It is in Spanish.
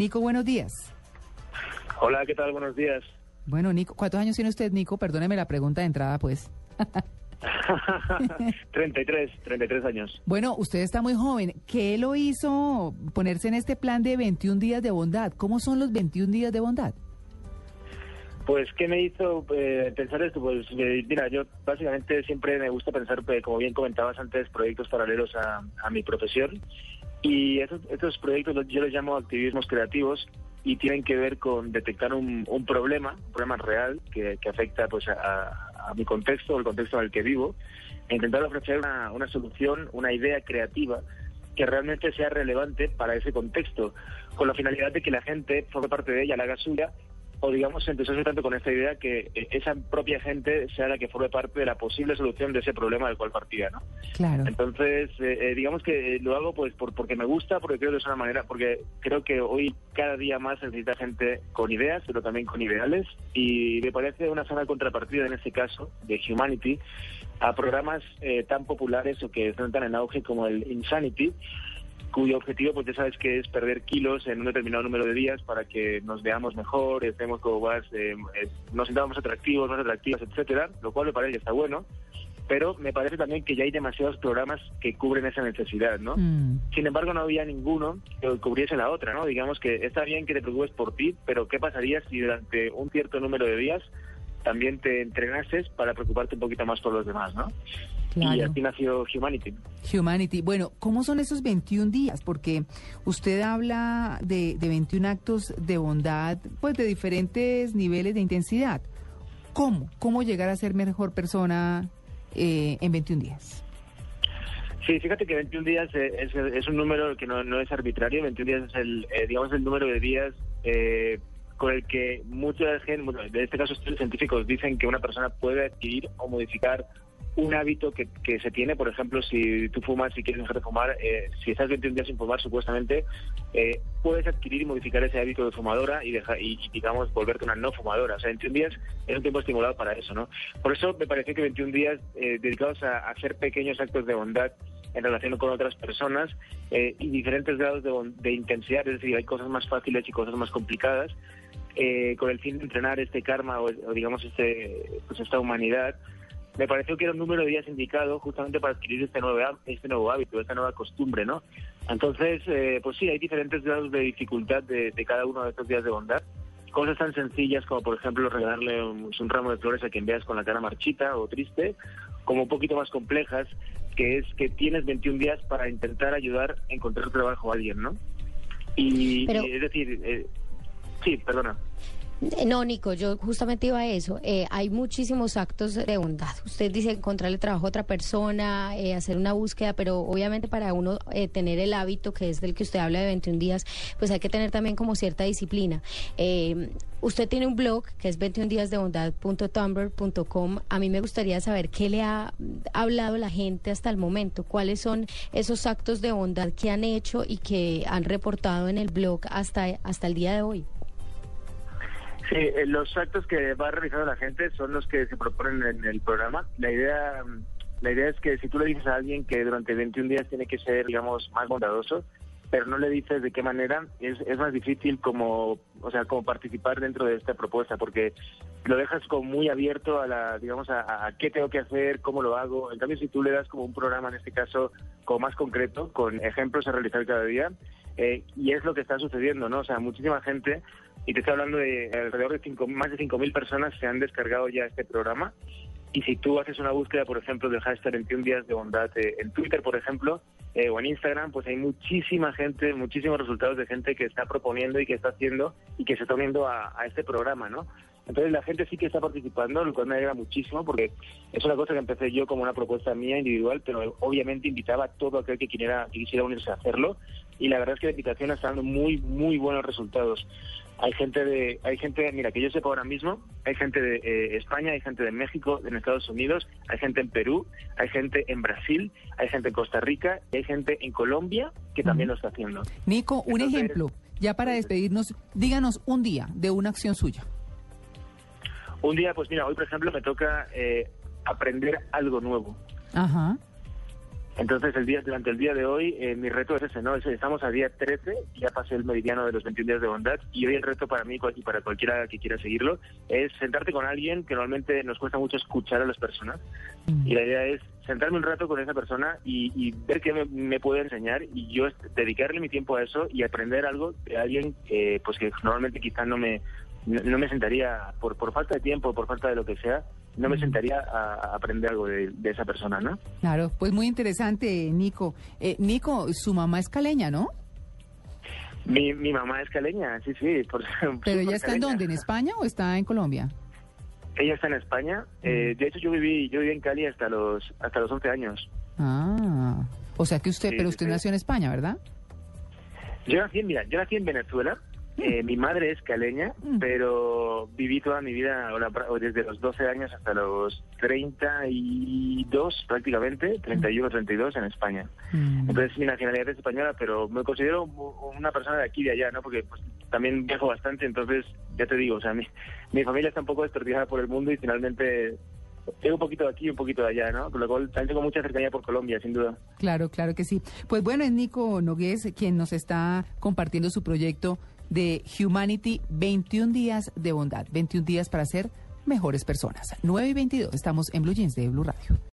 Nico, buenos días. Hola, ¿qué tal? Buenos días. Bueno, Nico, ¿cuántos años tiene usted, Nico? Perdóneme la pregunta de entrada, pues. 33, 33 años. Bueno, usted está muy joven. ¿Qué lo hizo ponerse en este plan de 21 días de bondad? ¿Cómo son los 21 días de bondad? Pues, ¿qué me hizo eh, pensar esto? Pues, eh, mira, yo básicamente siempre me gusta pensar, pues, como bien comentabas antes, proyectos paralelos a, a mi profesión. Y estos, estos proyectos yo los llamo activismos creativos y tienen que ver con detectar un, un problema, un problema real que, afecta pues a, a mi contexto, el contexto en el que vivo, e intentar ofrecer una, una solución, una idea creativa que realmente sea relevante para ese contexto, con la finalidad de que la gente forme parte de ella, la haga suya, o digamos se entusiasme tanto con esta idea que eh, esa propia gente sea la que forme parte de la posible solución de ese problema del cual partía, ¿no? Claro. Entonces, eh, eh, digamos que eh, lo hago pues por, porque me gusta, porque creo que es una manera, porque creo que hoy cada día más se necesita gente con ideas, pero también con ideales, y me parece una sana contrapartida en este caso de Humanity a programas eh, tan populares o que están tan en auge como el Insanity, cuyo objetivo, pues ya sabes que es perder kilos en un determinado número de días para que nos veamos mejor, estemos como más, eh, nos sintamos atractivos, más atractivas, etcétera, lo cual me parece que está bueno pero me parece también que ya hay demasiados programas que cubren esa necesidad, ¿no? Mm, Sin embargo, no había ninguno que cubriese la otra, ¿no? Digamos que está bien que te preocupes por ti, pero ¿qué pasaría si durante un cierto número de días también te entrenases para preocuparte un poquito más por los demás, ¿no? Y así nació Humanity. Humanity. Bueno, ¿cómo son esos 21 días? Porque usted habla de, de 21 actos de bondad, pues de diferentes niveles de intensidad. ¿Cómo? ¿Cómo llegar a ser mejor persona eh, en 21 días? Sí, fíjate que 21 días eh, es, es un número que no, no es arbitrario. 21 días es el, eh, digamos, el número de días eh, con el que mucha gente, bueno, en este caso estudios científicos dicen que una persona puede adquirir o modificar un hábito que, que se tiene. Por ejemplo, si tú fumas y quieres dejar de fumar, eh, si estás 21 días sin fumar, supuestamente eh, puedes adquirir y modificar ese hábito de fumadora y, dejar, y, digamos, volverte una no fumadora. O sea, 21 días es un tiempo estimulado para eso, ¿no? Por eso me pareció que 21 días eh, dedicados a, hacer pequeños actos de bondad en relación con otras personas eh, y diferentes grados de, de intensidad, es decir, hay cosas más fáciles y cosas más complicadas, eh, con el fin de entrenar este karma o, o digamos este pues esta humanidad. Me pareció que era un número de días indicado justamente para adquirir este nuevo, este nuevo hábito, esta nueva costumbre, ¿no? Entonces, eh, pues sí, hay diferentes grados de dificultad de, de cada uno de estos días de bondad. Cosas tan sencillas como, por ejemplo, regalarle un, un ramo de flores a quien veas con la cara marchita o triste, como un poquito más complejas, que es que tienes 21 días para intentar ayudar a encontrar trabajo a alguien, ¿no? Y, Pero- y es decir, eh, sí, perdona. Eh, No, Nico, yo justamente iba a eso. Eh, hay muchísimos actos de bondad. Usted dice encontrarle trabajo a otra persona, eh, hacer una búsqueda, pero obviamente para uno eh, tener el hábito, que es del que usted habla de 21 días, pues hay que tener también como cierta disciplina. Eh, usted tiene un blog que es 21díasdebondad.tumblr.com. A mí me gustaría saber qué le ha hablado la gente hasta el momento, cuáles son esos actos de bondad que han hecho y que han reportado en el blog hasta, hasta el día de hoy. Sí, eh, los actos que va realizando la gente son los que se proponen en el programa. La idea, mm, la idea es que si tú le dices a alguien que durante 21 días tiene que ser, digamos, más bondadoso, pero no le dices de qué manera, es, más difícil como, o sea, como participar dentro de esta propuesta, porque lo dejas como muy abierto a la, digamos, a, a qué tengo que hacer, cómo lo hago. En cambio, si tú le das como un programa, en este caso, como más concreto, con ejemplos a realizar cada día, eh, y es lo que está sucediendo, ¿no? O sea, muchísima gente, y te estoy hablando de alrededor de cinco, más de 5.000 personas se han descargado ya este programa. Y si tú haces una búsqueda, por ejemplo, del hashtag 21 días de bondad eh, en Twitter, por ejemplo, eh, o en Instagram, pues hay muchísima gente, muchísimos resultados de gente que está proponiendo y que está haciendo y que se está uniendo a, a este programa, ¿no? Entonces la gente sí que está participando, lo cual me alegra muchísimo porque es una cosa que empecé yo como una propuesta mía individual, pero obviamente invitaba a todo aquel que quisiera, que quisiera unirse a hacerlo y la verdad es que la invitación está dando muy, muy buenos resultados. Hay gente de, hay gente, mira, que yo sepa ahora mismo, hay gente de eh, España, hay gente de México, en Estados Unidos, hay gente en Perú, hay gente en Brasil, hay gente en Costa Rica y hay gente en Colombia que también lo está haciendo. Nico, un Entonces, ejemplo, ya para despedirnos, díganos un día de una acción suya. Un día, pues mira, hoy por ejemplo me toca eh, aprender algo nuevo. Ajá. Entonces, el día, durante el día de hoy, eh, mi reto es ese, ¿no? Es- Estamos a día 13, ya pasé el meridiano de los 21 días de bondad, y hoy el reto para mí y para cualquiera que quiera seguirlo es sentarte con alguien que normalmente nos cuesta mucho escuchar a las personas. Y la idea es sentarme un rato con esa persona y, y ver qué me, me puede enseñar y yo est- dedicarle mi tiempo a eso y aprender algo de alguien eh, pues que normalmente quizá no me no, no me sentaría por por falta de tiempo por falta de lo que sea no me sentaría a, aprender algo de, de esa persona no Claro, pues muy interesante, Nico. Eh, Nico, su mamá es caleña, ¿no? mi, mi mamá es caleña sí sí por, Pero ella está en dónde, en España o está en Colombia? ella está en España eh, de hecho yo viví yo viví en Cali hasta los hasta los 11 años Ah, o sea que usted, Sí, pero usted sí. nació en España, ¿verdad? Yo nací, mira, yo nací en Venezuela. Eh, mi madre es caleña, Mm. pero viví toda mi vida, desde los 12 años hasta los 32 prácticamente, 31, 32 en España. Mm. Entonces mi nacionalidad es española, pero me considero una persona de aquí y de allá, ¿no? Porque pues, también viajo bastante, entonces ya te digo, o sea, mi, mi familia está un poco desperdigada por el mundo y finalmente tengo un poquito de aquí y un poquito de allá, ¿no? Con lo cual también tengo mucha cercanía por Colombia, sin duda. Claro, claro que sí. Pues bueno, es Nico Nogués quien nos está compartiendo su proyecto de Humanity 21 días de bondad, 21 días para ser mejores personas. 9 y 22, estamos en Blue Jeans de Blue Radio.